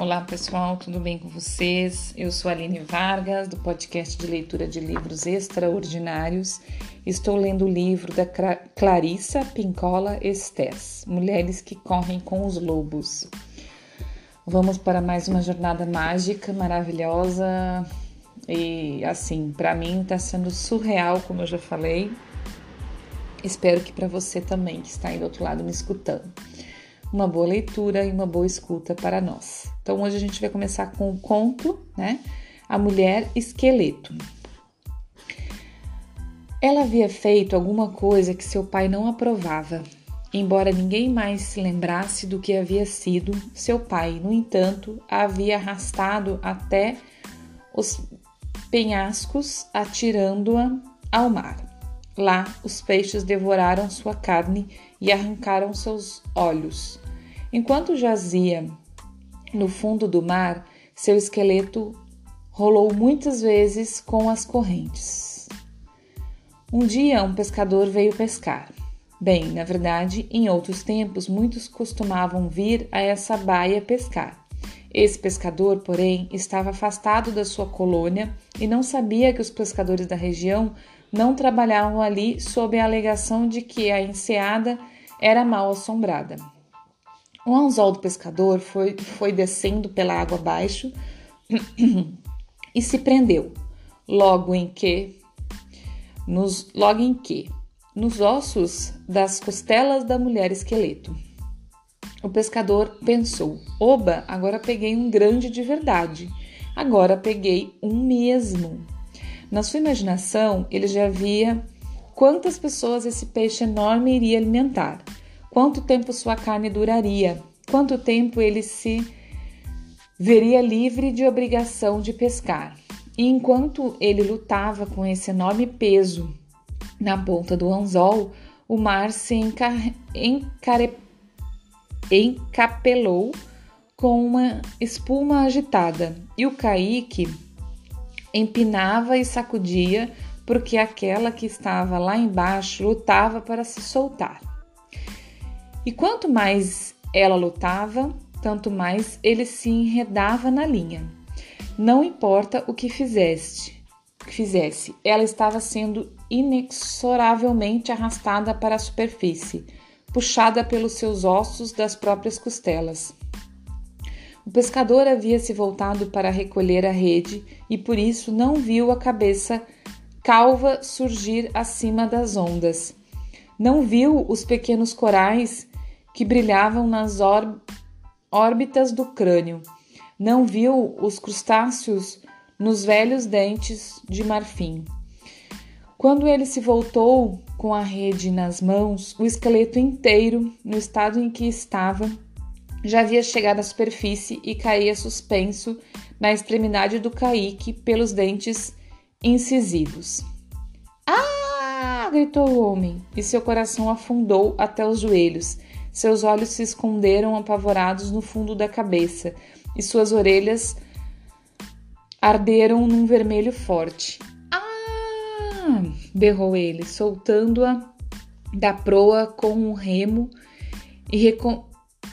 Olá pessoal, tudo bem com vocês? Eu sou Aline Vargas, do podcast de leitura de livros extraordinários. Estou lendo o livro da Clarissa Pincola Estés, Mulheres que Correm com os Lobos. Vamos para mais uma jornada mágica, maravilhosa e assim, para mim está sendo surreal, como eu já falei. Espero que para você também, que está aí do outro lado me escutando uma boa leitura e uma boa escuta para nós. Então hoje a gente vai começar com o conto, né? A Mulher Esqueleto. Ela havia feito alguma coisa que seu pai não aprovava. Embora ninguém mais se lembrasse do que havia sido, seu pai, no entanto, a havia arrastado até os penhascos, atirando-a ao mar. Lá, os peixes devoraram sua carne e arrancaram seus olhos. Enquanto jazia no fundo do mar, seu esqueleto rolou muitas vezes com as correntes. Um dia, um pescador veio pescar. Bem, na verdade, em outros tempos, muitos costumavam vir a essa baia pescar. Esse pescador, porém, estava afastado da sua colônia e não sabia que os pescadores da região não trabalhavam ali sob a alegação de que a enseada era mal assombrada. O anzol do pescador foi, foi descendo pela água abaixo e se prendeu, logo em que, nos, logo em que, nos ossos das costelas da mulher esqueleto. O pescador pensou: Oba, agora peguei um grande de verdade. Agora peguei um mesmo. Na sua imaginação, ele já via quantas pessoas esse peixe enorme iria alimentar quanto tempo sua carne duraria, quanto tempo ele se veria livre de obrigação de pescar. E enquanto ele lutava com esse enorme peso na ponta do anzol, o mar se encare... encapelou com uma espuma agitada e o caique empinava e sacudia porque aquela que estava lá embaixo lutava para se soltar. E quanto mais ela lutava, tanto mais ele se enredava na linha. Não importa o que fizeste, fizesse, ela estava sendo inexoravelmente arrastada para a superfície, puxada pelos seus ossos das próprias costelas. O pescador havia se voltado para recolher a rede e por isso não viu a cabeça calva surgir acima das ondas. Não viu os pequenos corais que brilhavam nas órbitas do crânio. Não viu os crustáceos nos velhos dentes de marfim. Quando ele se voltou com a rede nas mãos, o esqueleto inteiro, no estado em que estava, já havia chegado à superfície e caía suspenso na extremidade do caique pelos dentes incisivos. Ah! gritou o homem, e seu coração afundou até os joelhos. Seus olhos se esconderam apavorados no fundo da cabeça e suas orelhas arderam num vermelho forte. Ah! berrou ele, soltando-a da proa com um remo e, recom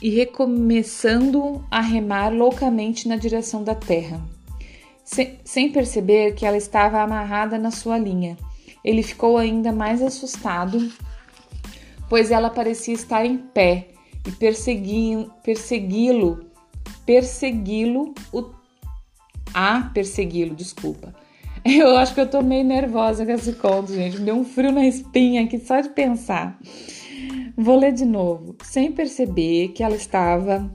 e recomeçando a remar loucamente na direção da terra. Se sem perceber que ela estava amarrada na sua linha, ele ficou ainda mais assustado pois ela parecia estar em pé e persegui-lo, persegui-lo, persegui-lo, a persegui-lo, desculpa. Eu acho que eu tô meio nervosa com esse conto, gente. Me deu um frio na espinha aqui só de pensar. Vou ler de novo, sem perceber que ela estava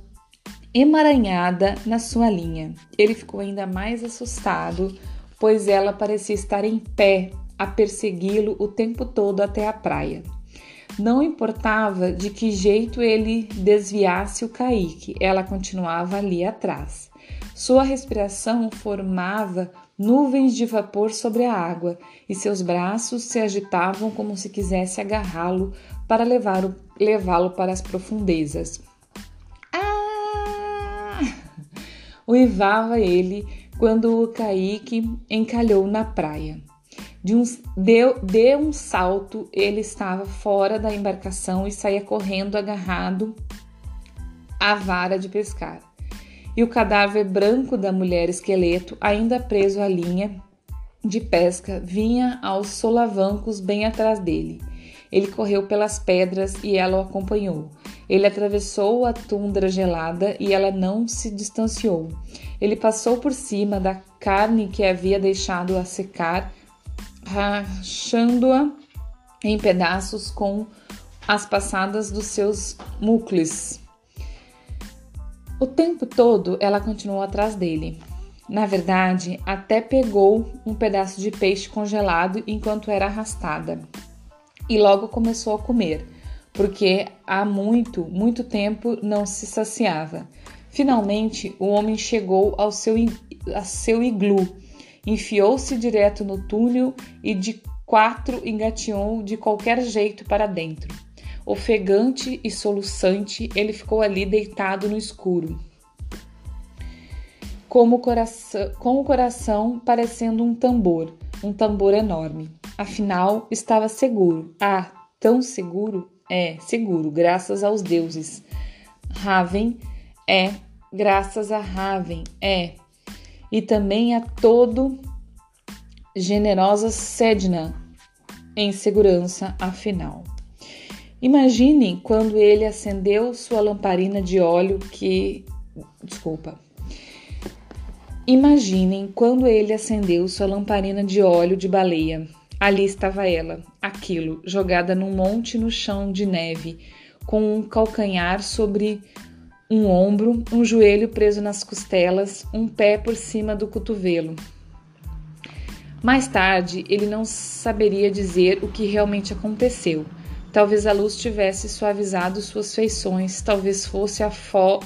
emaranhada na sua linha. Ele ficou ainda mais assustado, pois ela parecia estar em pé a persegui-lo o tempo todo até a praia. Não importava de que jeito ele desviasse o caique, ela continuava ali atrás. Sua respiração formava nuvens de vapor sobre a água e seus braços se agitavam como se quisesse agarrá-lo para levá-lo para as profundezas. Ah! Uivava ele quando o caique encalhou na praia. De um, deu, um salto, ele estava fora da embarcação e saía correndo agarrado à vara de pescar. e o cadáver branco da mulher esqueleto, ainda preso à linha de pesca, vinha aos solavancos bem atrás dele. Ele correu pelas pedras e ela o acompanhou. Ele atravessou a tundra gelada e ela não se distanciou. Ele passou por cima da carne que havia deixado a secar, rachando-a em pedaços com as passadas dos seus mucles. O tempo todo ela continuou atrás dele. Na verdade, até pegou um pedaço de peixe congelado enquanto era arrastada. E logo começou a comer, porque há muito, muito tempo não se saciava. Finalmente, o homem chegou ao seu, a seu iglu, enfiou-se direto no túnel e de quatro engateou de qualquer jeito para dentro. Ofegante e soluçante, ele ficou ali deitado no escuro, como coração, com o coração parecendo um tambor, um tambor enorme. Afinal, estava seguro. Ah, tão seguro? É, seguro, graças aos deuses. Raven é, graças a Raven é, e também a todo generosa Sedna em segurança, afinal. Imaginem quando ele acendeu sua lamparina de óleo que. Desculpa. Imaginem quando ele acendeu sua lamparina de óleo de baleia. Ali estava ela, aquilo, jogada num monte no chão de neve, com um calcanhar sobre um ombro, um joelho preso nas costelas, um pé por cima do cotovelo. Mais tarde, ele não saberia dizer o que realmente aconteceu Talvez a luz tivesse suavizado suas feições, talvez fosse a fo...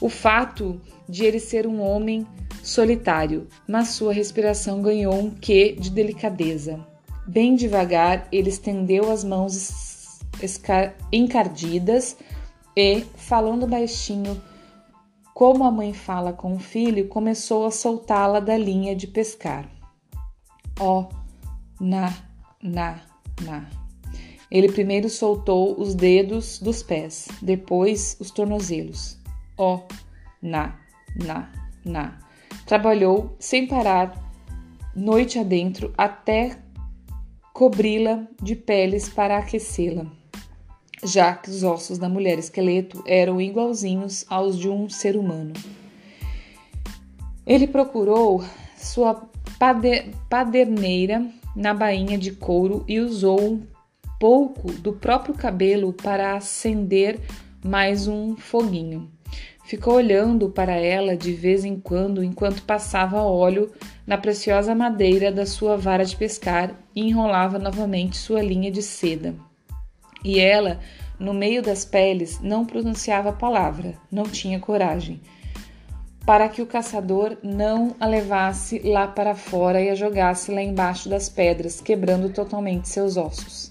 o fato de ele ser um homem solitário, mas sua respiração ganhou um quê de delicadeza. Bem devagar, ele estendeu as mãos encardidas e, falando baixinho, como a mãe fala com o filho, começou a soltá-la da linha de pescar. Ó, oh, na, na, na. Ele primeiro soltou os dedos dos pés, depois os tornozelos. Ó, oh, na, na, na. Trabalhou sem parar, noite adentro, até cobri-la de peles para aquecê-la, já que os ossos da mulher esqueleto eram igualzinhos aos de um ser humano. Ele procurou sua paderneira na bainha de couro e usou um pouco do próprio cabelo para acender mais um foguinho. Ficou olhando para ela de vez em quando enquanto passava óleo na preciosa madeira da sua vara de pescar e enrolava novamente sua linha de seda. E ela, no meio das peles, não pronunciava palavra, não tinha coragem, para que o caçador não a levasse lá para fora e a jogasse lá embaixo das pedras, quebrando totalmente seus ossos.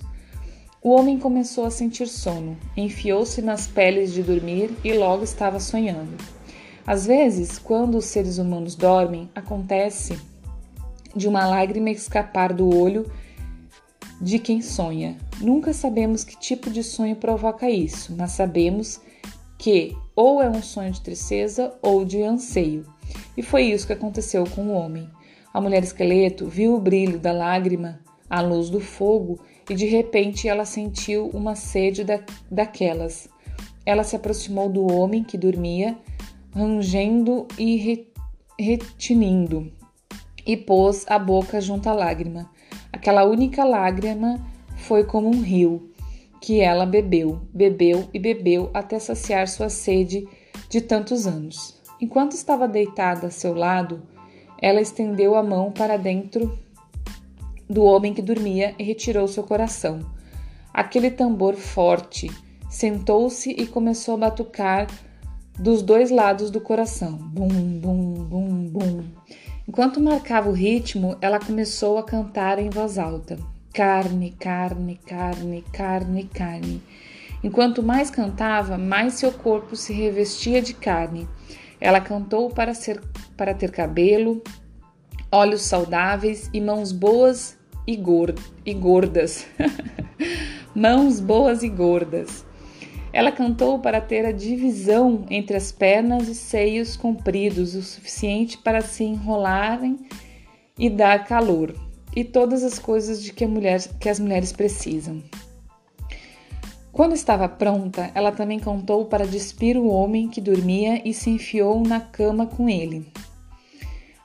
O homem começou a sentir sono, enfiou-se nas peles de dormir e logo estava sonhando. Às vezes, quando os seres humanos dormem, acontece de uma lágrima escapar do olho de quem sonha. Nunca sabemos que tipo de sonho provoca isso, mas sabemos que ou é um sonho de tristeza ou de anseio. E foi isso que aconteceu com o homem. A mulher esqueleto viu o brilho da lágrima à luz do fogo e de repente ela sentiu uma sede da, daquelas. Ela se aproximou do homem que dormia, rangendo e re, retinindo, e pôs a boca junto à lágrima. Aquela única lágrima foi como um rio que ela bebeu, bebeu e bebeu até saciar sua sede de tantos anos. Enquanto estava deitada a seu lado, ela estendeu a mão para dentro do homem que dormia e retirou seu coração. Aquele tambor forte sentou-se e começou a batucar dos dois lados do coração. Bum, bum, bum, bum. Enquanto marcava o ritmo, ela começou a cantar em voz alta: carne, carne, carne, carne, carne. Enquanto mais cantava, mais seu corpo se revestia de carne. Ela cantou para, ser, para ter cabelo, olhos saudáveis e mãos boas e, e gordas. Mãos boas e gordas. Ela cantou para ter a divisão entre as pernas e seios compridos o suficiente para se enrolarem e dar calor, e todas as coisas de que, mulher, que as mulheres precisam. Quando estava pronta, ela também contou para despir o homem que dormia e se enfiou na cama com ele.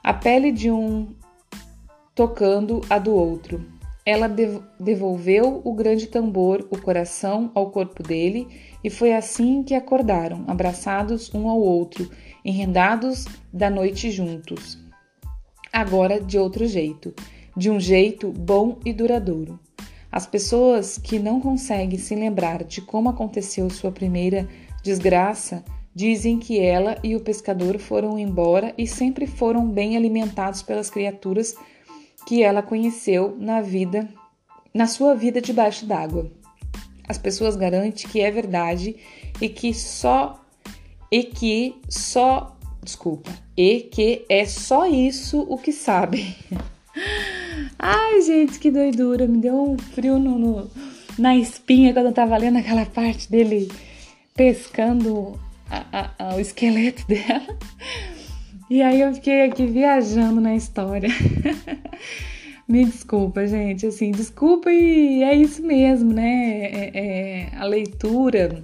A pele de um tocando a do outro. Ela devolveu o grande tambor, o coração, ao corpo dele, e foi assim que acordaram, abraçados um ao outro, enredados da noite juntos. Agora de outro jeito, de um jeito bom e duradouro. As pessoas que não conseguem se lembrar de como aconteceu sua primeira desgraça dizem que ela e o pescador foram embora e sempre foram bem alimentados pelas criaturas que ela conheceu na vida, na sua vida debaixo d'água. As pessoas garantem que é verdade e que só e que só, desculpa, e que é só isso o que sabem. Ai, gente, que doidura. Me deu um frio no, no, na espinha quando eu tava lendo aquela parte dele pescando a, a, a, o esqueleto dela. E aí eu fiquei aqui viajando na história. Me desculpa, gente. Assim, desculpa e é isso mesmo, né? É, é, a leitura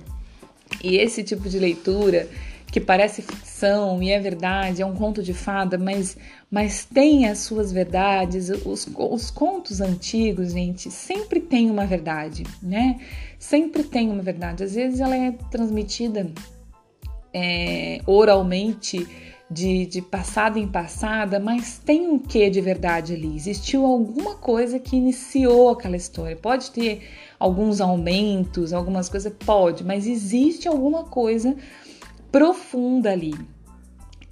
e esse tipo de leitura que parece ficção e é verdade, é um conto de fada, mas, mas tem as suas verdades. Os, os contos antigos, gente, sempre tem uma verdade, né? Sempre tem uma verdade. Às vezes ela é transmitida é, oralmente de, de passada em passada, mas tem um quê de verdade ali. Existiu alguma coisa que iniciou aquela história. Pode ter alguns aumentos, algumas coisas, pode, mas existe alguma coisa profunda ali.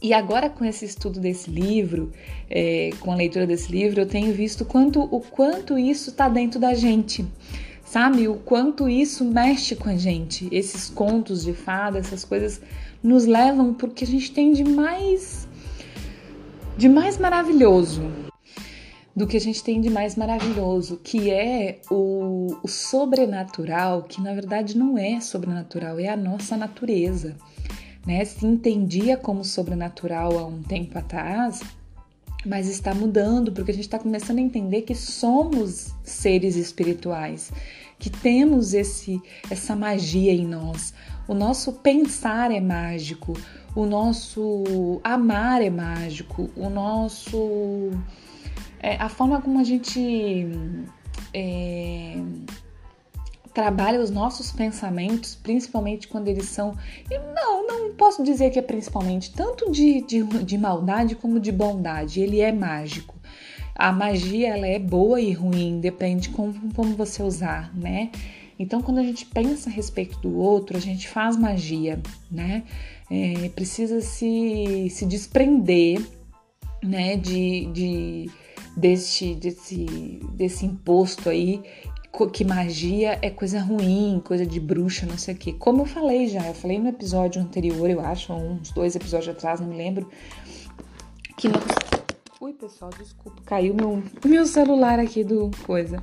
E agora com esse estudo desse livro, é, com a leitura desse livro, eu tenho visto quanto, o quanto isso está dentro da gente, sabe? O quanto isso mexe com a gente. Esses contos de fada, essas coisas nos levam porque a gente tem de mais, de mais maravilhoso do que a gente tem de mais maravilhoso, que é o, o sobrenatural, que na verdade não é sobrenatural, é a nossa natureza né? Se entendia como sobrenatural há um tempo atrás, mas está mudando porque a gente está começando a entender que somos seres espirituais, que temos esse essa magia em nós. O nosso pensar é mágico, o nosso amar é mágico, o nosso é, a forma como a gente é, trabalha os nossos pensamentos, principalmente quando eles são. Não, não posso dizer que é principalmente, tanto de, de, de maldade como de bondade. Ele é mágico. A magia ela é boa e ruim, depende como, como você usar, né? Então, quando a gente pensa a respeito do outro, a gente faz magia, né? É, precisa se, se desprender, né? De, de desse, desse, desse imposto aí que magia é coisa ruim, coisa de bruxa, não sei o quê. Como eu falei já, eu falei no episódio anterior, eu acho, uns dois episódios atrás, não me lembro, que nós... Ui, pessoal, desculpa, caiu meu, meu celular aqui do coisa.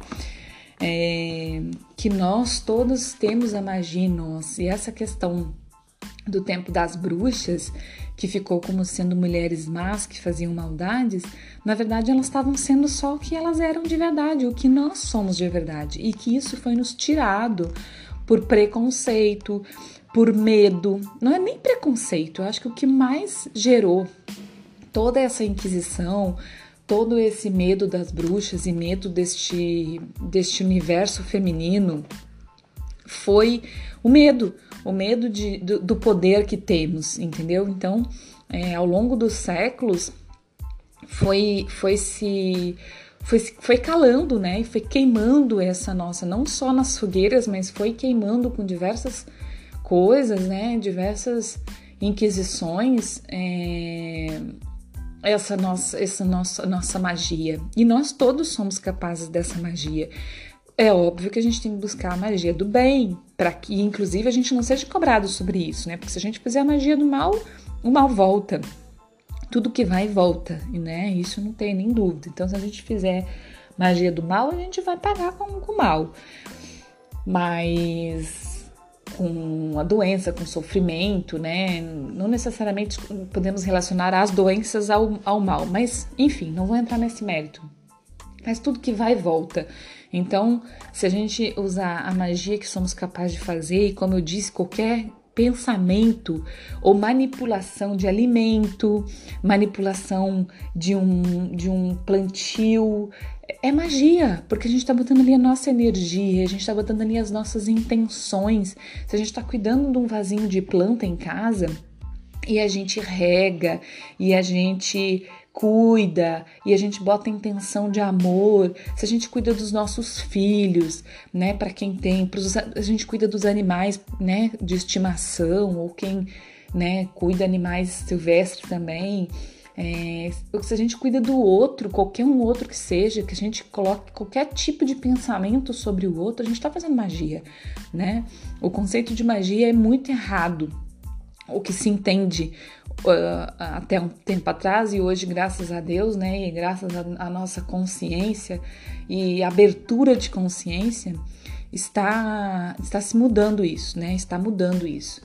É, que nós todos temos a magia em nós. E essa questão do tempo das bruxas, que ficou como sendo mulheres más que faziam maldades, na verdade elas estavam sendo só o que elas eram de verdade, o que nós somos de verdade, e que isso foi nos tirado por preconceito, por medo. Não é nem preconceito, eu acho que o que mais gerou toda essa inquisição, todo esse medo das bruxas e medo deste, deste universo feminino foi o medo o medo de, do, do poder que temos, entendeu? Então, é, ao longo dos séculos, foi, foi se foi, foi calando, né? E foi queimando essa nossa, não só nas fogueiras, mas foi queimando com diversas coisas, né? Diversas inquisições, é, essa nossa, essa nossa, nossa magia. E nós todos somos capazes dessa magia. É óbvio que a gente tem que buscar a magia do bem, para que, inclusive, a gente não seja cobrado sobre isso, né? Porque se a gente fizer a magia do mal, o mal volta. Tudo que vai volta, né? Isso não tem nem dúvida. Então, se a gente fizer magia do mal, a gente vai pagar com o mal. Mas com a doença, com sofrimento, né? Não necessariamente podemos relacionar as doenças ao, ao mal, mas enfim, não vou entrar nesse mérito. Mas tudo que vai volta. Então, se a gente usar a magia que somos capazes de fazer, e como eu disse, qualquer pensamento ou manipulação de alimento, manipulação de um, de um plantio, é magia, porque a gente está botando ali a nossa energia, a gente está botando ali as nossas intenções. Se a gente está cuidando de um vasinho de planta em casa e a gente rega e a gente cuida e a gente bota intenção de amor, se a gente cuida dos nossos filhos, né, para quem tem, pros, a gente cuida dos animais, né, de estimação ou quem, né, cuida animais silvestres também. É, se a gente cuida do outro, qualquer um outro que seja, que a gente coloque qualquer tipo de pensamento sobre o outro, a gente está fazendo magia, né? O conceito de magia é muito errado. O que se entende uh, até um tempo atrás e hoje, graças a Deus, né, e graças à nossa consciência e abertura de consciência, está, está se mudando isso, né? Está mudando isso.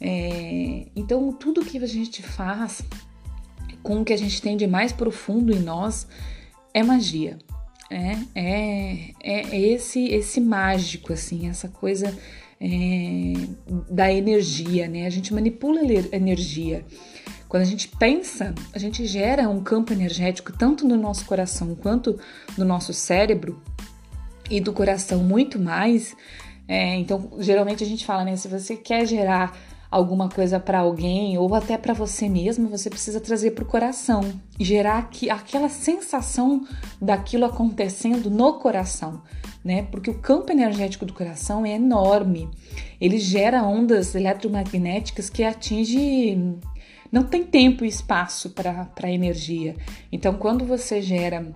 É, então, tudo que a gente faz com o que a gente tem de mais profundo em nós é magia. É, é, é, esse esse mágico, assim, essa coisa é, da energia, né? A gente manipula energia. Quando a gente pensa, a gente gera um campo energético tanto no nosso coração quanto no nosso cérebro e do coração muito mais. É, então, geralmente a gente fala, né? Se você quer gerar alguma coisa para alguém ou até para você mesmo, você precisa trazer para o coração e gerar aqui, aquela sensação daquilo acontecendo no coração, né? Porque o campo energético do coração é enorme. Ele gera ondas eletromagnéticas que atingem não tem tempo e espaço para energia. Então, quando você gera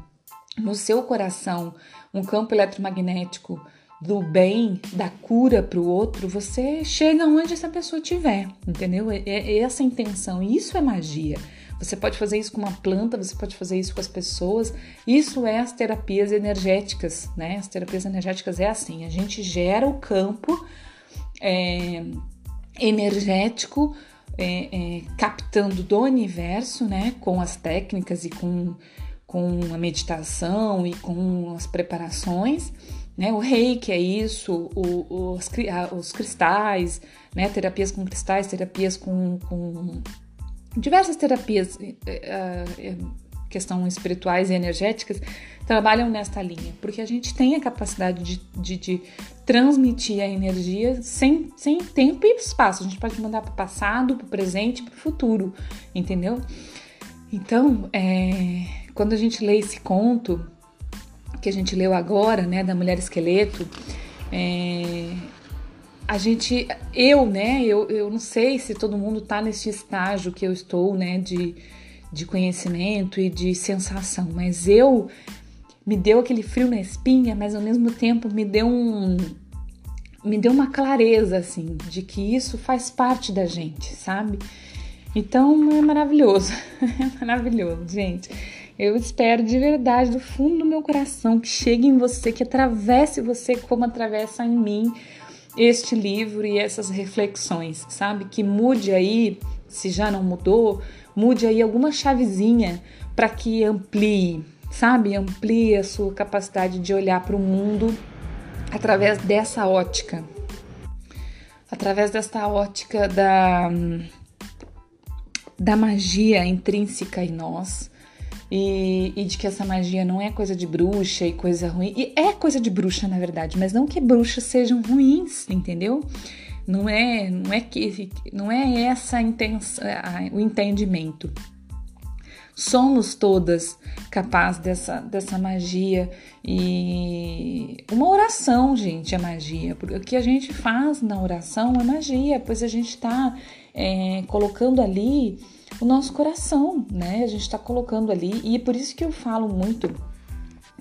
no seu coração um campo eletromagnético do bem, da cura para o outro, você chega onde essa pessoa estiver, entendeu? É, é essa intenção. E isso é magia. Você pode fazer isso com uma planta, você pode fazer isso com as pessoas. Isso é as terapias energéticas, né? As terapias energéticas é assim: a gente gera o campo é, energético é, é, captando do universo, né, com as técnicas e com, com a meditação e com as preparações, né, o reiki é isso, o, os, os cristais, né, terapias com cristais, terapias com, com diversas terapias, uh, questão espirituais e energéticas, trabalham nesta linha, porque a gente tem a capacidade de, de, de transmitir a energia sem, sem tempo e espaço. A gente pode mandar para o passado, para o presente, para o futuro, entendeu? Então, é, quando a gente lê esse conto que a gente leu agora, né, da mulher esqueleto, é, a gente, eu, né, eu, eu não sei se todo mundo tá nesse estágio que eu estou, né, de, de conhecimento e de sensação, mas eu me deu aquele frio na espinha, mas ao mesmo tempo me deu um me deu uma clareza assim de que isso faz parte da gente, sabe? Então é maravilhoso, é maravilhoso, gente. Eu espero de verdade, do fundo do meu coração, que chegue em você, que atravesse você como atravessa em mim este livro e essas reflexões, sabe? Que mude aí, se já não mudou, mude aí alguma chavezinha para que amplie, sabe? Amplie a sua capacidade de olhar para o mundo através dessa ótica. Através desta ótica da, da magia intrínseca em nós. E, e, de que essa magia não é coisa de bruxa e coisa ruim. E é coisa de bruxa, na verdade, mas não que bruxas sejam ruins, entendeu? Não é, não é que não é essa intenção, o entendimento somos todas capazes dessa, dessa magia. E uma oração, gente, é magia. O que a gente faz na oração é magia, pois a gente está é, colocando ali o nosso coração, né? A gente está colocando ali, e é por isso que eu falo muito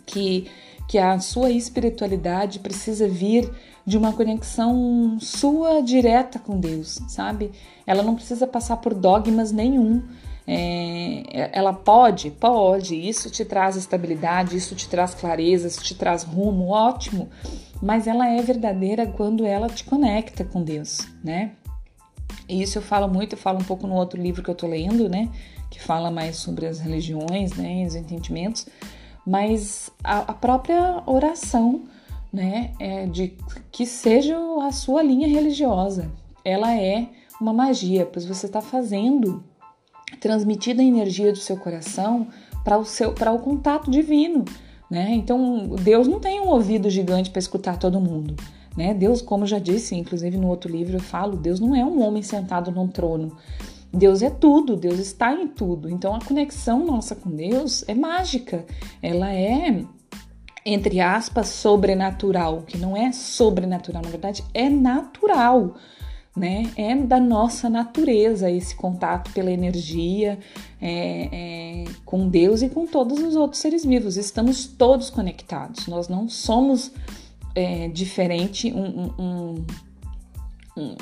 que, que a sua espiritualidade precisa vir de uma conexão sua direta com Deus, sabe? Ela não precisa passar por dogmas nenhum. É, ela pode? Pode. Isso te traz estabilidade, isso te traz clareza, isso te traz rumo, ótimo. mas ela é verdadeira quando ela te conecta com Deus, né? E isso eu falo muito, eu falo um pouco no outro livro que eu tô lendo, né? Que fala mais sobre as religiões, né? Os entendimentos. Mas a, a própria oração, né? É de que seja a sua linha religiosa. Ela é uma magia, pois você está fazendo, transmitindo a energia do seu coração para o seu para o contato divino, né? Então Deus não tem um ouvido gigante para escutar todo mundo. Né? Deus, como já disse, inclusive no outro livro eu falo, Deus não é um homem sentado num trono. Deus é tudo, Deus está em tudo. Então a conexão nossa com Deus é mágica. Ela é entre aspas sobrenatural, que não é sobrenatural, na verdade é natural. Né? É da nossa natureza esse contato pela energia é, é, com Deus e com todos os outros seres vivos. Estamos todos conectados. Nós não somos é, diferente, um, um, um,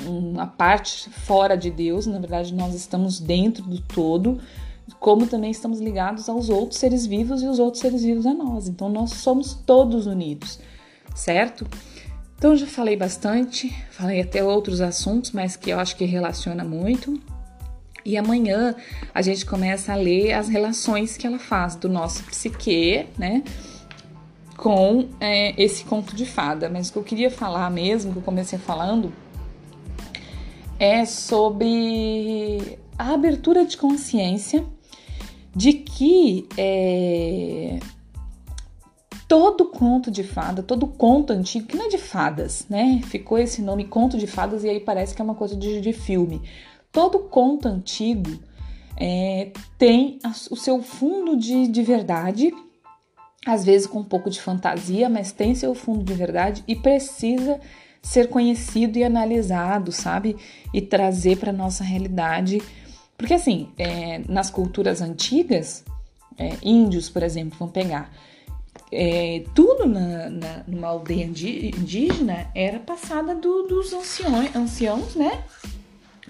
uma parte fora de Deus, na verdade, nós estamos dentro do todo, como também estamos ligados aos outros seres vivos e os outros seres vivos a nós. Então, nós somos todos unidos, certo? Então, já falei bastante, falei até outros assuntos, mas que eu acho que relaciona muito. E amanhã a gente começa a ler as relações que ela faz do nosso psique, né? com é, esse conto de fada. Mas o que eu queria falar mesmo, que eu comecei falando, é sobre a abertura de consciência de que é, todo conto de fada, todo conto antigo, que não é de fadas, né? Ficou esse nome conto de fadas e aí parece que é uma coisa de, de filme. Todo conto antigo é, tem a, o seu fundo de, de verdade às vezes com um pouco de fantasia, mas tem seu fundo de verdade e precisa ser conhecido e analisado, sabe? E trazer para nossa realidade. Porque, assim, é, nas culturas antigas, é, índios, por exemplo, vão pegar. É, tudo na, na, numa aldeia indígena era passada do, dos anciões, anciãos, né?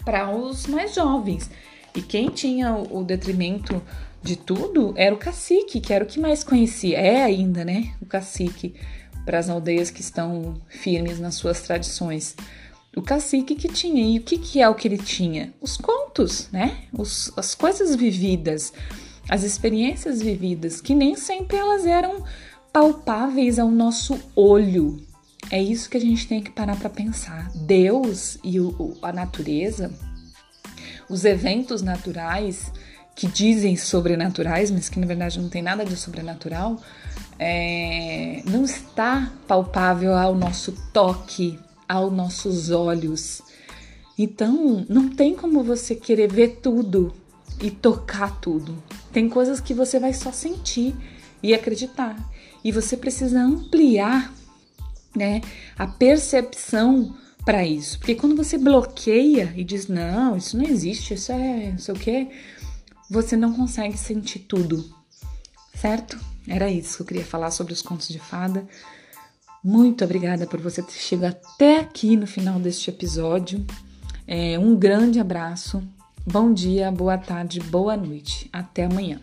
Para os mais jovens. E quem tinha o, o detrimento de tudo era o cacique, que era o que mais conhecia. É ainda, né? O cacique para as aldeias que estão firmes nas suas tradições. O cacique que tinha. E o que, que é o que ele tinha? Os contos, né? Os, as coisas vividas, as experiências vividas, que nem sempre elas eram palpáveis ao nosso olho. É isso que a gente tem que parar para pensar. Deus e o, a natureza, os eventos naturais, que dizem sobrenaturais, mas que na verdade não tem nada de sobrenatural, é, não está palpável ao nosso toque, aos nossos olhos. Então, não tem como você querer ver tudo e tocar tudo. Tem coisas que você vai só sentir e acreditar. E você precisa ampliar né, a percepção para isso. Porque quando você bloqueia e diz, não, isso não existe, isso é não sei o quê, você não consegue sentir tudo, certo? Era isso que eu queria falar sobre os contos de fada. Muito obrigada por você ter chegado até aqui no final deste episódio. É, um grande abraço, bom dia, boa tarde, boa noite. Até amanhã.